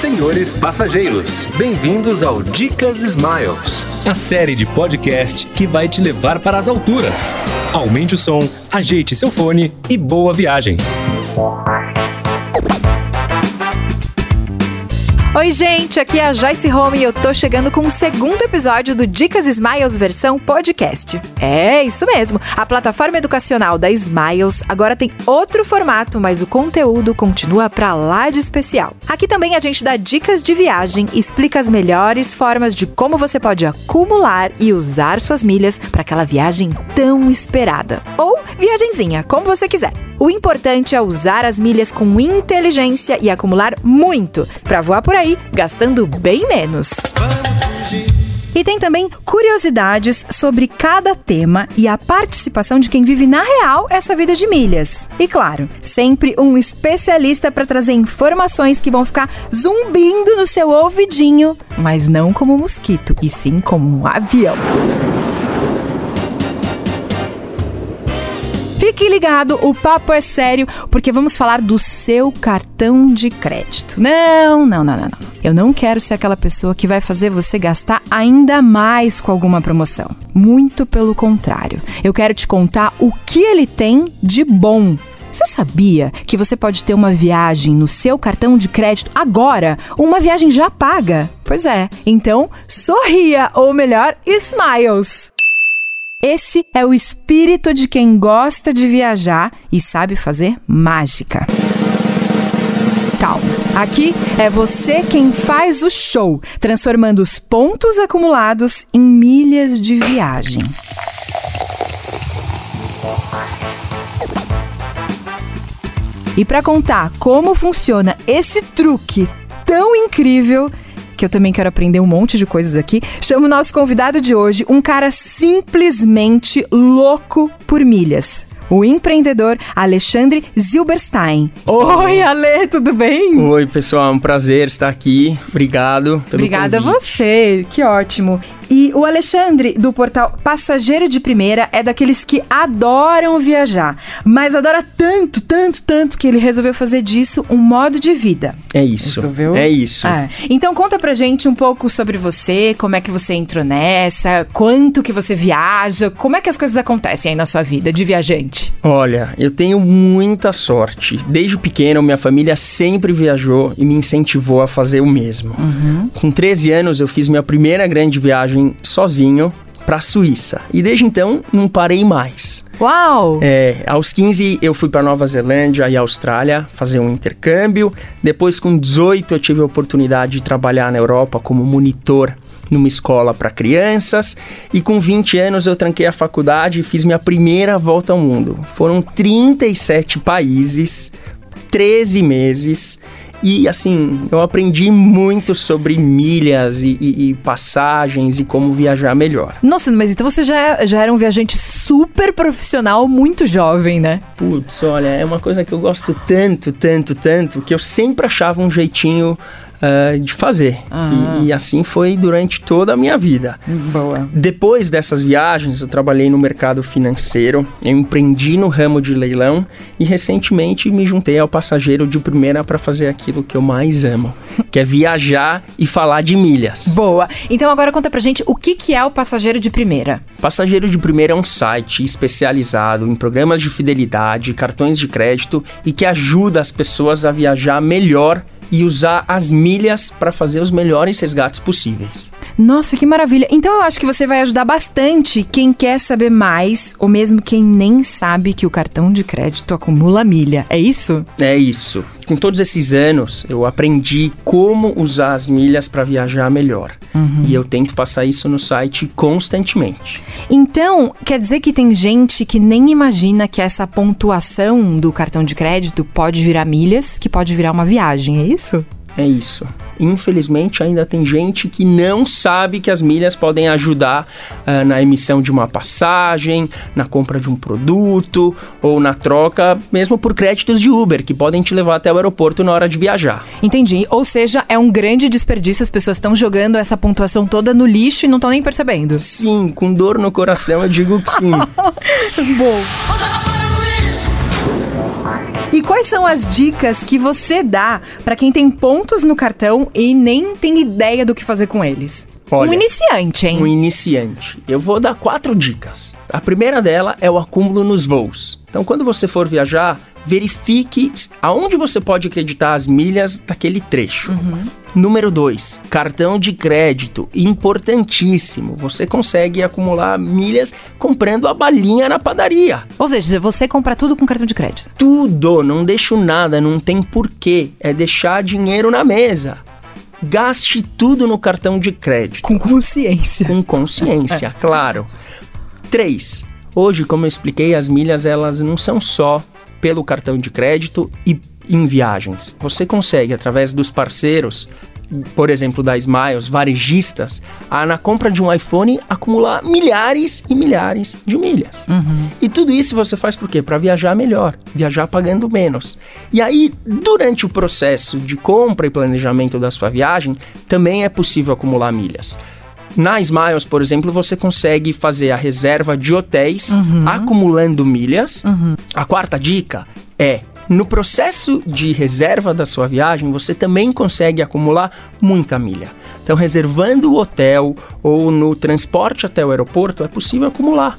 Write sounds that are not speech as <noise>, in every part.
Senhores passageiros, bem-vindos ao Dicas Smiles, a série de podcast que vai te levar para as alturas. Aumente o som, ajeite seu fone e boa viagem. Oi, gente, aqui é a Joyce Home e eu tô chegando com o segundo episódio do Dicas Smiles versão podcast. É, isso mesmo. A plataforma educacional da Smiles agora tem outro formato, mas o conteúdo continua pra lá de especial. Aqui também a gente dá dicas de viagem explica as melhores formas de como você pode acumular e usar suas milhas para aquela viagem tão esperada. Ou viagenzinha, como você quiser. O importante é usar as milhas com inteligência e acumular muito para voar por aí, gastando bem menos. E tem também curiosidades sobre cada tema e a participação de quem vive na real essa vida de milhas. E claro, sempre um especialista para trazer informações que vão ficar zumbindo no seu ouvidinho, mas não como um mosquito, e sim como um avião. Fique ligado, o papo é sério, porque vamos falar do seu cartão de crédito. Não, não, não, não, não. Eu não quero ser aquela pessoa que vai fazer você gastar ainda mais com alguma promoção. Muito pelo contrário. Eu quero te contar o que ele tem de bom você sabia que você pode ter uma viagem no seu cartão de crédito agora? Uma viagem já paga? Pois é. Então, sorria, ou melhor, smiles. Esse é o espírito de quem gosta de viajar e sabe fazer mágica. Calma, aqui é você quem faz o show, transformando os pontos acumulados em milhas de viagem. E para contar como funciona esse truque tão incrível, que eu também quero aprender um monte de coisas aqui, chamo o nosso convidado de hoje, um cara simplesmente louco por milhas o empreendedor Alexandre Zilberstein. Oi, Ale, tudo bem? Oi, pessoal, é um prazer estar aqui. Obrigado. Obrigada a você, que ótimo. E o Alexandre, do portal Passageiro de Primeira, é daqueles que adoram viajar, mas adora tanto, tanto, tanto que ele resolveu fazer disso um modo de vida. É isso. Resolveu? É isso. É. Então conta pra gente um pouco sobre você, como é que você entrou nessa, quanto que você viaja, como é que as coisas acontecem aí na sua vida de viajante? Olha, eu tenho muita sorte. Desde pequeno, minha família sempre viajou e me incentivou a fazer o mesmo. Uhum. Com 13 anos, eu fiz minha primeira grande viagem viagem sozinho para a Suíça. E desde então não parei mais. Uau! É, aos 15 eu fui para Nova Zelândia e Austrália fazer um intercâmbio. Depois com 18 eu tive a oportunidade de trabalhar na Europa como monitor numa escola para crianças e com 20 anos eu tranquei a faculdade e fiz minha primeira volta ao mundo. Foram 37 países, 13 meses e assim, eu aprendi muito sobre milhas e, e, e, passagens e como viajar melhor. Nossa, mas então você já, já era um viajante super profissional, muito jovem, né? Putz, olha, é uma coisa que eu gosto tanto, tanto, tanto, que eu sempre achava um jeitinho uh, de fazer. E, e, assim foi durante toda a minha vida. Boa. Depois dessas viagens, eu trabalhei no mercado financeiro, eu empreendi no ramo de leilão e recentemente me juntei ao passageiro de primeira para fazer aquilo que eu mais amo, que é viajar e falar de milhas. Boa. Então agora conta pra gente o que, que é o passageiro de primeira. Passageiro de primeira é um site especializado em programas de fidelidade, cartões de crédito e que ajuda as pessoas a viajar melhor e usar as milhas para fazer os melhores resgates possíveis. Nossa, que maravilha! Então eu acho que você vai ajudar bastante quem quer saber mais, ou mesmo quem nem sabe que o cartão de crédito acumula milha. É isso? É isso com todos esses anos, eu aprendi como usar as milhas para viajar melhor. Uhum. E eu tento passar isso no site constantemente. Então, quer dizer que tem gente que nem imagina que essa pontuação do cartão de crédito pode virar milhas, que pode virar uma viagem, é isso? É isso. Infelizmente, ainda tem gente que não sabe que as milhas podem ajudar uh, na emissão de uma passagem, na compra de um produto ou na troca, mesmo por créditos de Uber, que podem te levar até o aeroporto na hora de viajar. Entendi. Ou seja, é um grande desperdício, as pessoas estão jogando essa pontuação toda no lixo e não estão nem percebendo. Sim, com dor no coração eu digo que sim. <laughs> Bom. <laughs> E quais são as dicas que você dá para quem tem pontos no cartão e nem tem ideia do que fazer com eles? Olha, um iniciante, hein? Um iniciante. Eu vou dar quatro dicas. A primeira dela é o acúmulo nos voos. Então, quando você for viajar, verifique aonde você pode acreditar as milhas daquele trecho. Uhum. Número 2, cartão de crédito, importantíssimo. Você consegue acumular milhas comprando a balinha na padaria. Ou seja, você compra tudo com cartão de crédito. Tudo, não deixo nada, não tem porquê. É deixar dinheiro na mesa. Gaste tudo no cartão de crédito. Com consciência. Com consciência, <laughs> claro. 3. Hoje, como eu expliquei, as milhas elas não são só pelo cartão de crédito e em viagens. Você consegue, através dos parceiros, por exemplo, da Smiles, varejistas, a, na compra de um iPhone acumular milhares e milhares de milhas. Uhum. E tudo isso você faz por quê? Para viajar melhor, viajar pagando menos. E aí, durante o processo de compra e planejamento da sua viagem, também é possível acumular milhas. Na Smiles, por exemplo, você consegue fazer a reserva de hotéis uhum. acumulando milhas. Uhum. A quarta dica é no processo de reserva da sua viagem, você também consegue acumular muita milha. Então, reservando o hotel ou no transporte até o aeroporto, é possível acumular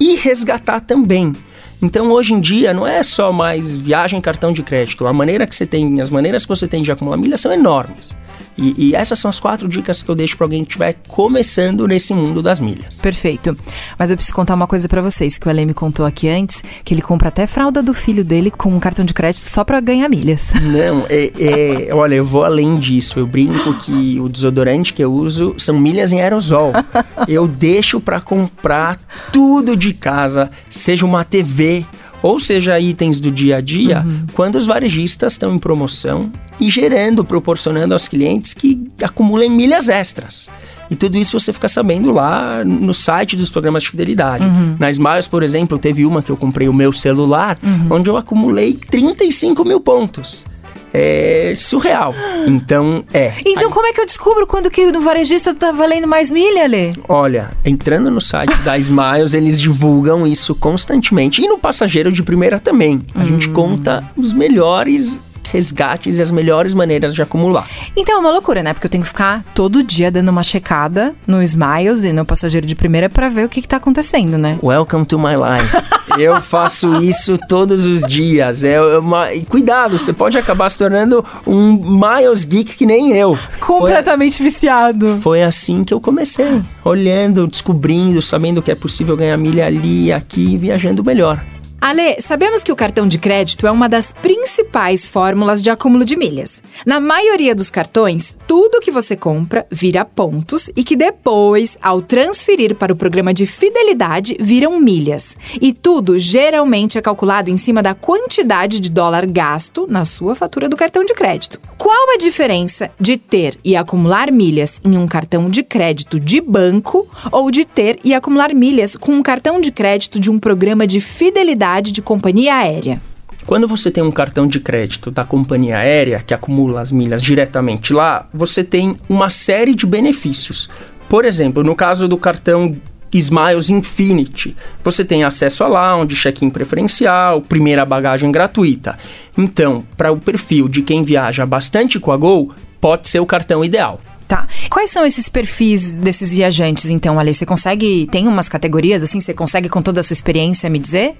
e resgatar também. Então, hoje em dia, não é só mais viagem cartão de crédito. A maneira que você tem, as maneiras que você tem de acumular milha são enormes. E, e, essas são as quatro dicas que eu deixo para alguém que estiver começando nesse mundo das milhas. Perfeito. Mas eu preciso contar uma coisa para vocês, que o Alê me contou aqui antes, que ele compra até fralda do filho dele com um cartão de crédito só para ganhar milhas. <laughs> Não, é, é, olha, eu vou além disso. Eu brinco que o desodorante que eu uso são milhas em aerosol. <laughs> eu deixo para comprar tudo de casa, seja uma TV, ou seja, itens do dia a dia, uhum. quando os varejistas estão em promoção e gerando, proporcionando aos clientes que acumulem milhas extras. E tudo isso você fica sabendo lá no site dos programas de fidelidade. Uhum. Na Smiles, por exemplo, teve uma que eu comprei o meu celular, uhum. onde eu acumulei 35 mil pontos é surreal. Então, é. Então, Aí, como é que eu descubro quando que no varejista tá valendo mais milha, Lê? Olha, entrando no site da Smiles, eles divulgam isso constantemente. E no passageiro de primeira também. A hum. gente conta os melhores resgates e as melhores maneiras de acumular. Então é uma loucura, né? Porque eu tenho que ficar todo dia dando uma checada no Smiles e no passageiro de primeira para ver o que, que tá acontecendo, né? Welcome to my life. <laughs> eu faço isso todos os dias. É uma... E cuidado, você pode acabar se tornando um Miles Geek que nem eu. Completamente Foi... viciado. Foi assim que eu comecei. Olhando, descobrindo, sabendo que é possível ganhar milha ali, aqui, viajando melhor. Ale, sabemos que o cartão de crédito é uma das principais fórmulas de acúmulo de milhas. Na maioria dos cartões, tudo que você compra vira pontos e que depois, ao transferir para o programa de fidelidade, viram milhas. E tudo geralmente é calculado em cima da quantidade de dólar gasto na sua fatura do cartão de crédito. Qual a diferença de ter e acumular milhas em um cartão de crédito de banco ou de ter e acumular milhas com um cartão de crédito de um programa de fidelidade de companhia aérea. Quando você tem um cartão de crédito da companhia aérea que acumula as milhas diretamente lá, você tem uma série de benefícios. Por exemplo, no caso do cartão Smiles Infinity, você tem acesso a lounge, check-in preferencial, primeira bagagem gratuita. Então, para o perfil de quem viaja bastante com a Gol, pode ser o cartão ideal. Tá. Quais são esses perfis desses viajantes, então, Ali? Você consegue. Tem umas categorias assim? Você consegue, com toda a sua experiência, me dizer?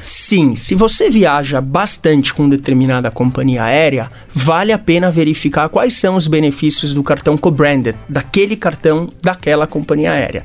Sim, se você viaja bastante com determinada companhia aérea, vale a pena verificar quais são os benefícios do cartão co-branded, daquele cartão daquela companhia aérea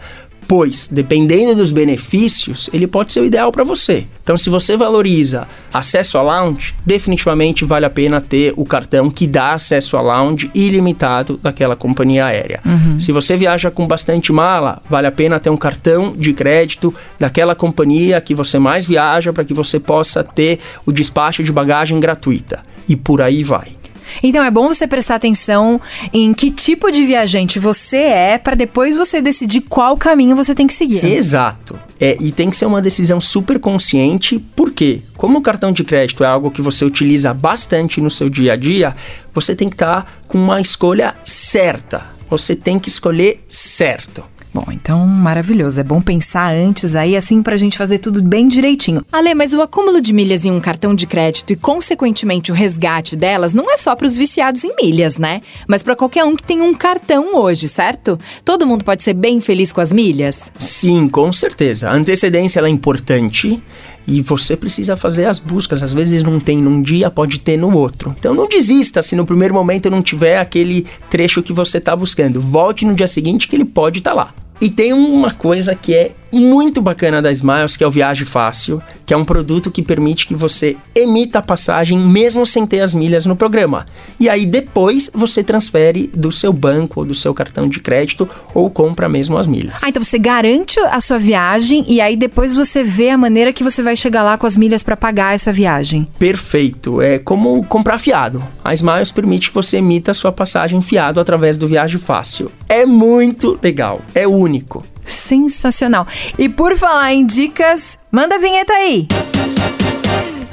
pois, dependendo dos benefícios, ele pode ser o ideal para você. Então, se você valoriza acesso a lounge, definitivamente vale a pena ter o cartão que dá acesso a lounge ilimitado daquela companhia aérea. Uhum. Se você viaja com bastante mala, vale a pena ter um cartão de crédito daquela companhia que você mais viaja para que você possa ter o despacho de bagagem gratuita. E por aí vai. Então é bom você prestar atenção em que tipo de viajante você é para depois você decidir qual caminho você tem que seguir. Sim, exato. É, e tem que ser uma decisão super consciente, porque como o cartão de crédito é algo que você utiliza bastante no seu dia a dia, você tem que estar tá com uma escolha certa. Você tem que escolher certo. Bom, então maravilhoso. É bom pensar antes aí, assim, pra gente fazer tudo bem direitinho. Ale, mas o acúmulo de milhas em um cartão de crédito e, consequentemente, o resgate delas não é só pros viciados em milhas, né? Mas para qualquer um que tem um cartão hoje, certo? Todo mundo pode ser bem feliz com as milhas? Sim, com certeza. A antecedência é importante e você precisa fazer as buscas. Às vezes não tem num dia, pode ter no outro. Então não desista se no primeiro momento não tiver aquele trecho que você está buscando. Volte no dia seguinte que ele pode estar tá lá. E tem uma coisa que é muito bacana da Smiles, que é o Viagem Fácil, que é um produto que permite que você emita a passagem mesmo sem ter as milhas no programa. E aí depois você transfere do seu banco ou do seu cartão de crédito ou compra mesmo as milhas. Ah, então você garante a sua viagem e aí depois você vê a maneira que você vai chegar lá com as milhas para pagar essa viagem. Perfeito. É como comprar fiado. A Smiles permite que você emita a sua passagem fiado através do Viagem Fácil. É muito legal. É único. Sensacional. E por falar em dicas, manda a vinheta aí.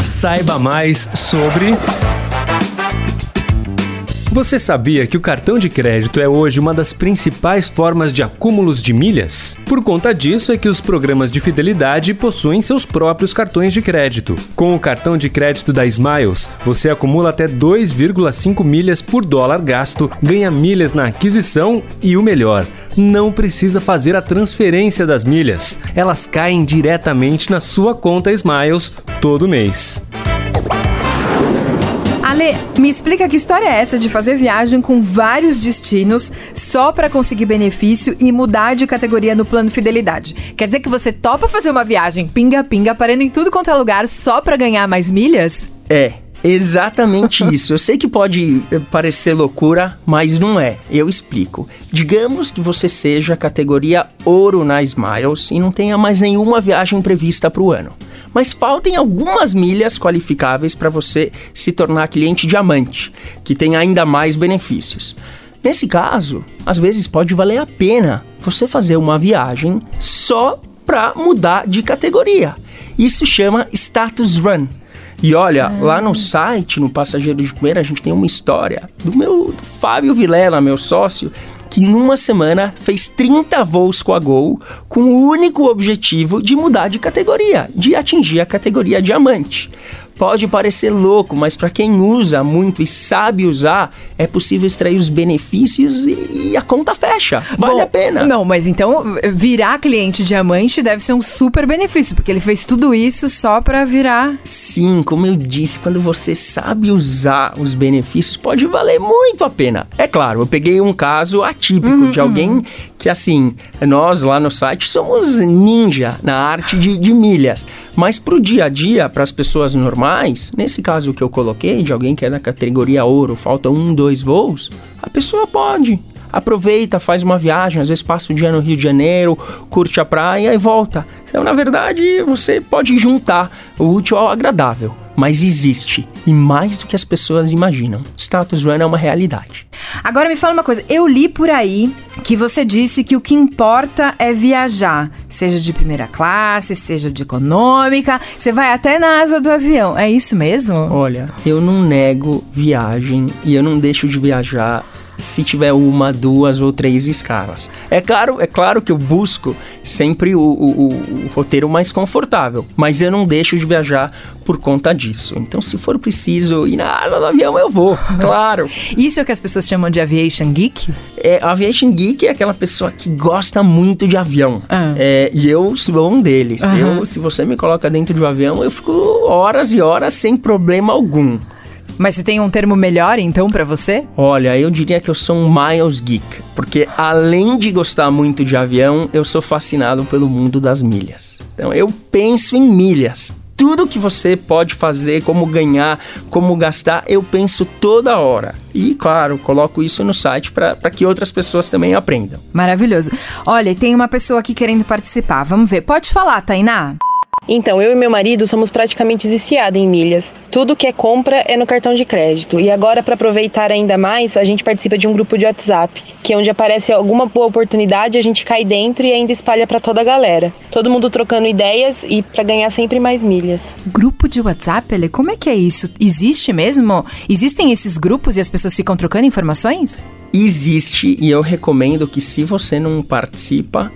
Saiba mais sobre você sabia que o cartão de crédito é hoje uma das principais formas de acúmulos de milhas? Por conta disso é que os programas de fidelidade possuem seus próprios cartões de crédito. Com o cartão de crédito da Smiles, você acumula até 2,5 milhas por dólar gasto, ganha milhas na aquisição e o melhor, não precisa fazer a transferência das milhas. Elas caem diretamente na sua conta Smiles todo mês. Ale, me explica que história é essa de fazer viagem com vários destinos só para conseguir benefício e mudar de categoria no plano fidelidade. Quer dizer que você topa fazer uma viagem pinga-pinga, parando em tudo quanto é lugar só para ganhar mais milhas? É, Exatamente <laughs> isso. Eu sei que pode eh, parecer loucura, mas não é. Eu explico. Digamos que você seja categoria ouro na Smiles e não tenha mais nenhuma viagem prevista para o ano mas faltem algumas milhas qualificáveis para você se tornar cliente diamante, que tem ainda mais benefícios. Nesse caso, às vezes pode valer a pena você fazer uma viagem só para mudar de categoria. Isso chama status run. E olha, ah. lá no site, no Passageiro de Primeira, a gente tem uma história do meu do Fábio Vilela, meu sócio, que numa semana fez 30 voos com a Gol com o único objetivo de mudar de categoria, de atingir a categoria diamante. Pode parecer louco, mas para quem usa muito e sabe usar, é possível extrair os benefícios e, e a conta fecha. Vale Bom, a pena. Não, mas então virar cliente diamante deve ser um super benefício, porque ele fez tudo isso só para virar. Sim, como eu disse, quando você sabe usar os benefícios, pode valer muito a pena. É claro, eu peguei um caso atípico uhum, de alguém uhum. Que, assim, nós lá no site somos ninja na arte de, de milhas, mas pro dia a dia, para as pessoas normais, nesse caso que eu coloquei, de alguém que é da categoria ouro, falta um, dois voos, a pessoa pode. Aproveita, faz uma viagem, às vezes passa o dia no Rio de Janeiro, curte a praia e volta. Então, na verdade, você pode juntar o útil ao agradável mas existe. E mais do que as pessoas imaginam. Status Run é uma realidade. Agora me fala uma coisa, eu li por aí que você disse que o que importa é viajar, seja de primeira classe, seja de econômica, você vai até na asa do avião. É isso mesmo? Olha, eu não nego viagem e eu não deixo de viajar se tiver uma, duas ou três escalas. É claro, é claro que eu busco sempre o, o, o, roteiro mais confortável, mas eu não deixo de viajar por conta disso. Então, se for preciso ir na asa do avião, eu vou, <laughs> claro. Isso é o que as pessoas chamam de aviation geek? É, aviation geek é aquela pessoa que gosta muito de avião. Ah. É, e eu sou um deles. Uhum. Eu, se você me coloca dentro de um avião, eu fico horas e horas sem problema algum. Mas você tem um termo melhor, então, para você? Olha, eu diria que eu sou um Miles Geek. Porque além de gostar muito de avião, eu sou fascinado pelo mundo das milhas. Então, eu penso em milhas tudo que você pode fazer, como ganhar, como gastar, eu penso toda hora. E, claro, coloco isso no site para que outras pessoas também aprendam. Maravilhoso. Olha, tem uma pessoa aqui querendo participar. Vamos ver. Pode falar, Tainá? Então, eu e meu marido somos praticamente viciados em milhas. Tudo que é compra é no cartão de crédito. E agora, para aproveitar ainda mais, a gente participa de um grupo de WhatsApp, que é onde aparece alguma boa oportunidade, a gente cai dentro e ainda espalha para toda a galera. Todo mundo trocando ideias e para ganhar sempre mais milhas. Grupo de WhatsApp, ele, como é que é isso? Existe mesmo? Existem esses grupos e as pessoas ficam trocando informações? Existe e eu recomendo que se você não participa,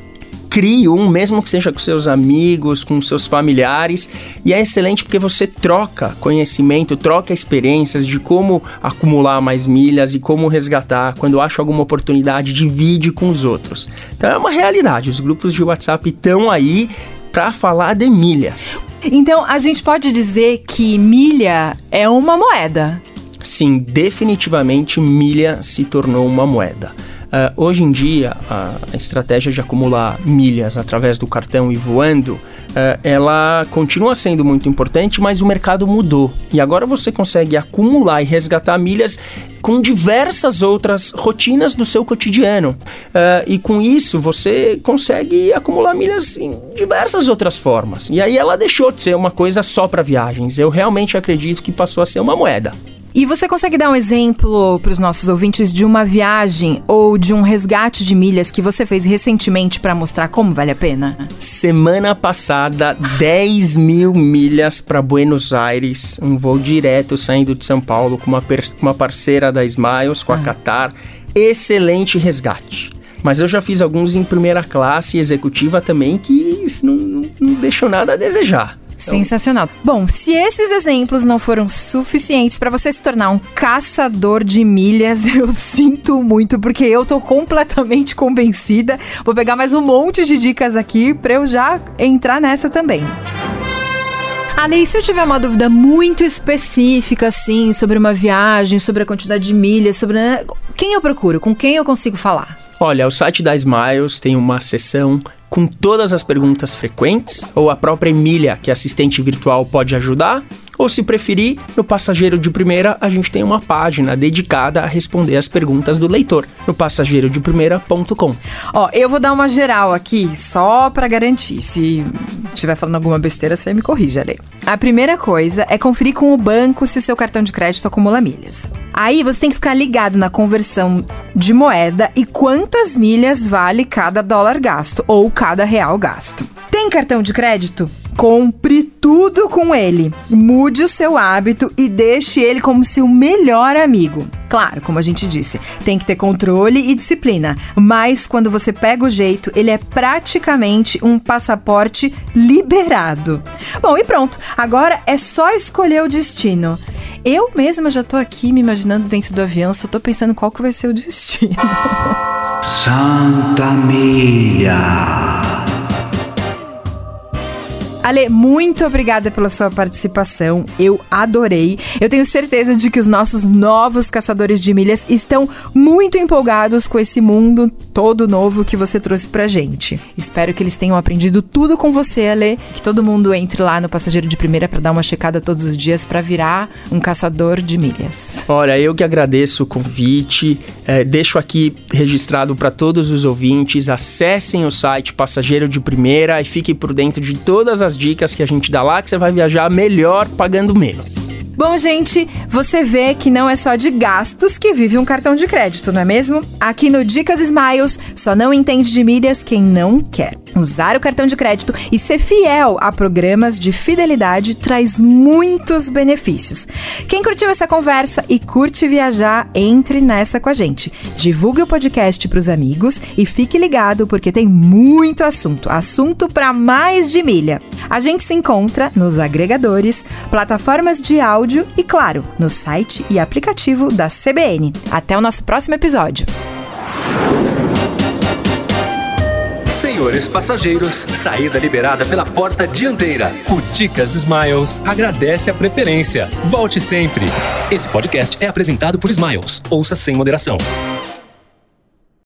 crie um, mesmo que seja com seus amigos, com seus familiares, e é excelente porque você troca conhecimento, troca experiências de como acumular mais milhas e como resgatar. Quando acha alguma oportunidade, divide com os outros. Então é uma realidade, os grupos de WhatsApp estão aí para falar de milhas. Então a gente pode dizer que milha é uma moeda. Sim, definitivamente milha se tornou uma moeda. Uh, hoje em dia, a estratégia de acumular milhas através do cartão e voando, uh, ela continua sendo muito importante, mas o mercado mudou. E agora você consegue acumular e resgatar milhas com diversas outras rotinas do seu cotidiano. Uh, e com isso você consegue acumular milhas em diversas outras formas. E aí ela deixou de ser uma coisa só para viagens. Eu realmente acredito que passou a ser uma moeda. E você consegue dar um exemplo para os nossos ouvintes de uma viagem ou de um resgate de milhas que você fez recentemente para mostrar como vale a pena? Semana passada, 10 mil milhas para Buenos Aires, um voo direto saindo de São Paulo com uma, uma parceira da Smiles, com a ah. Qatar. Excelente resgate. Mas eu já fiz alguns em primeira classe executiva também que não, não, não deixou nada a desejar. Então... Sensacional. Bom, se esses exemplos não foram suficientes para você se tornar um caçador de milhas, <laughs> eu sinto muito, porque eu tô completamente convencida. Vou pegar mais um monte de dicas aqui para eu já entrar nessa também. Ale, se eu tiver uma dúvida muito específica, assim, sobre uma viagem, sobre a quantidade de milhas, sobre. Né, quem eu procuro? Com quem eu consigo falar? Olha, o site da Smiles tem uma seção com todas as perguntas frequentes, ou a própria Emília, que é assistente virtual, pode ajudar, ou se preferir, no Passageiro de Primeira a gente tem uma página dedicada a responder as perguntas do leitor, no passageirodiprimeira.com. Ó, eu vou dar uma geral aqui, só para garantir. Se estiver falando alguma besteira, você me corrija, Ale. A primeira coisa é conferir com o banco se o seu cartão de crédito acumula milhas. Aí você tem que ficar ligado na conversão de moeda e quantas milhas vale cada dólar gasto ou cada real gasto. Tem cartão de crédito? Compre tudo com ele. Mude o seu hábito e deixe ele como seu melhor amigo. Claro, como a gente disse, tem que ter controle e disciplina, mas quando você pega o jeito, ele é praticamente um passaporte liberado. Bom, e pronto. Agora é só escolher o destino. Eu mesma já tô aqui me imaginando dentro do avião, só tô pensando qual que vai ser o destino. Santa Milha. Ale, muito obrigada pela sua participação. Eu adorei. Eu tenho certeza de que os nossos novos caçadores de milhas estão muito empolgados com esse mundo todo novo que você trouxe pra gente. Espero que eles tenham aprendido tudo com você, Ale. Que todo mundo entre lá no Passageiro de Primeira para dar uma checada todos os dias para virar um caçador de milhas. Olha, eu que agradeço o convite. É, deixo aqui registrado para todos os ouvintes. Acessem o site Passageiro de Primeira e fiquem por dentro de todas as as dicas que a gente dá lá que você vai viajar melhor pagando menos. Bom, gente, você vê que não é só de gastos que vive um cartão de crédito, não é mesmo? Aqui no Dicas Smiles, só não entende de milhas quem não quer. Usar o cartão de crédito e ser fiel a programas de fidelidade traz muitos benefícios. Quem curtiu essa conversa e curte viajar, entre nessa com a gente. Divulgue o podcast para os amigos e fique ligado porque tem muito assunto, assunto para mais de milha. A gente se encontra nos agregadores, plataformas de áudio e, claro, no site e aplicativo da CBN. Até o nosso próximo episódio. Senhores passageiros, saída liberada pela porta dianteira. O Dicas Smiles agradece a preferência. Volte sempre. Esse podcast é apresentado por Smiles. Ouça sem moderação.